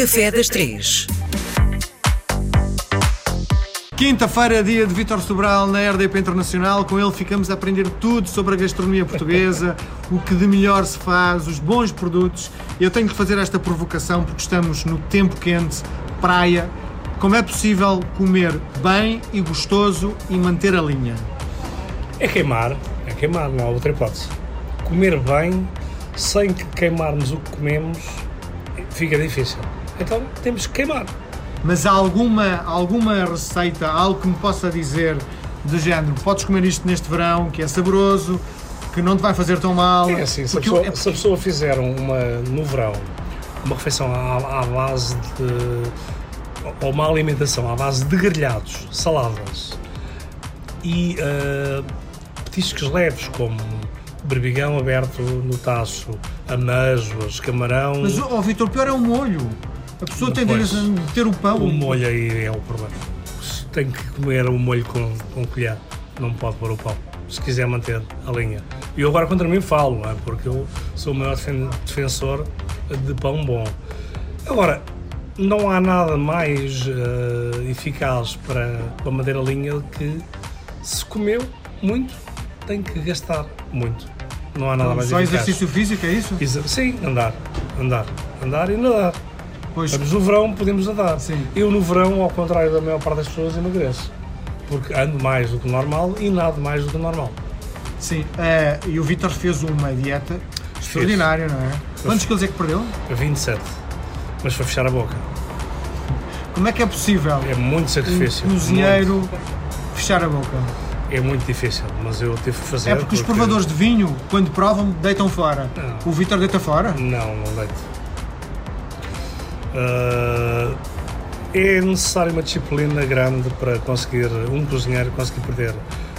Café das Três. Quinta-feira, dia de Vítor Sobral na RDP Internacional. Com ele ficamos a aprender tudo sobre a gastronomia portuguesa, o que de melhor se faz, os bons produtos. Eu tenho que fazer esta provocação porque estamos no tempo quente, praia. Como é possível comer bem e gostoso e manter a linha? É queimar, é queimar, não há outra hipótese. Comer bem, sem que queimarmos o que comemos, fica difícil. Então temos que queimar. Mas há alguma, alguma receita, algo que me possa dizer do género, podes comer isto neste verão, que é saboroso, que não te vai fazer tão mal? É assim, se a, pessoa, eu- é- se a pessoa fizer uma, no verão uma refeição à, à base de. ou uma alimentação à base de grelhados, saladas e ah, petiscos leves como berbigão aberto no tacho, amêijoas, camarão. Mas, oh, Vitor, pior é o molho. A pessoa tem de meter o pão. O molho aí é o problema. Tem que comer o molho com, com colher, não pode pôr o pão, se quiser manter a linha. E eu agora contra mim falo, não é? porque eu sou o maior defen- defensor de pão bom. Agora, não há nada mais eh, eficaz para, para manter a linha que se comeu muito, tem que gastar muito. Não há nada mais Só eficaz. exercício físico, é isso? Exa- Sim, andar, andar, andar e nadar. Pois, Estamos no verão, podemos nadar. Sim. Eu no verão, ao contrário da maior parte das pessoas, emagreço. Porque ando mais do que normal e nado mais do que normal. sim. Eh, e o Vitor fez uma dieta extraordinária, não é? Quantos quilos é que perdeu? 27. Mas foi fechar a boca. Como é que é possível É muito um sacrifício. cozinheiro fechar a boca? Muito- é muito difícil, mas eu tive que fazer. É porque os provadores de vinho, quando provam, deitam fora. Não. O Vitor deita fora? Não, não deito. Ah, é necessário uma disciplina grande para conseguir, um cozinheiro conseguir perder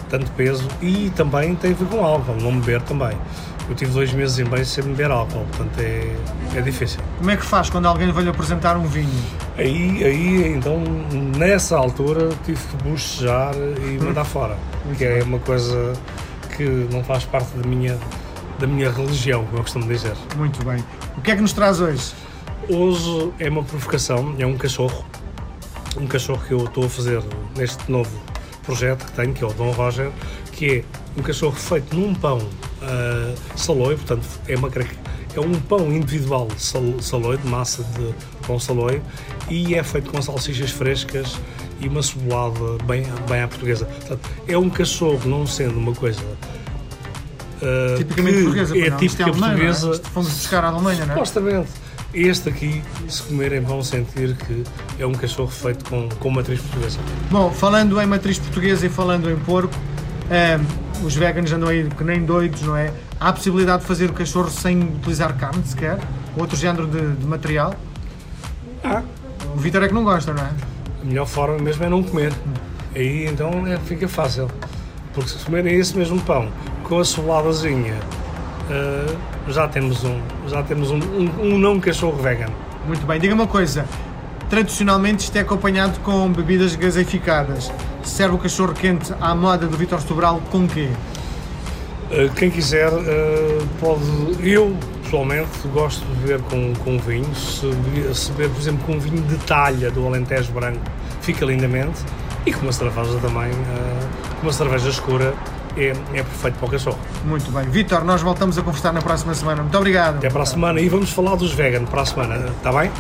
tanto peso e também tem a ver com álcool, não beber também. Eu tive dois meses em bem sem beber álcool, portanto é, é difícil. Como é que faz quando alguém vai lhe apresentar um vinho? Aí, aí, então, nessa altura, tive que bocejar e mandar fora, que é uma coisa que não faz parte da minha, da minha religião, como eu costumo dizer. Muito bem. O que é que nos traz hoje? Hoje é uma provocação, é um cachorro, um cachorro que eu estou a fazer neste novo projeto que tenho, que é o Dom Roger, que é um cachorro feito num pão uh, saloio, portanto é, uma, é um pão individual sal- saloio, de massa de pão saloio, e é feito com salsichas frescas e uma cebolada bem, bem à portuguesa. Portanto, é um cachorro, não sendo uma coisa uh, Tipicamente portuguesa, é não? Isto típica é? portuguesa. Isto Fomos buscar a Alemanha, não é? Supostamente. Este aqui, se comerem, vão sentir que é um cachorro feito com, com matriz portuguesa. Bom, falando em matriz portuguesa e falando em porco, eh, os veganos andam aí que nem doidos, não é? Há a possibilidade de fazer o cachorro sem utilizar carne sequer? Outro género de, de material? Ah, O Vitor é que não gosta, não é? a melhor forma mesmo é não comer. Aí então é, fica fácil. Porque se comerem esse mesmo pão com a ceboladazinha, ah, já temos um, já temos um, um, um não cachorro vegan. Muito bem. Diga uma coisa. Tradicionalmente isto é acompanhado com bebidas gaseificadas. Serve o cachorro quente à moda do Vitor Sobral com quê? Uh, quem quiser uh, pode. Eu, pessoalmente, gosto de beber com, com vinho. Se, be- se beber, por exemplo, com vinho de talha do Alentejo Branco, fica lindamente. E com uma cerveja também, uh, uma cerveja escura, é, é perfeito para o cachorro. Muito bem. Vitor, nós voltamos a conversar na próxima semana. Muito obrigado. Até para a semana e vamos falar dos vegan para a semana, está bem?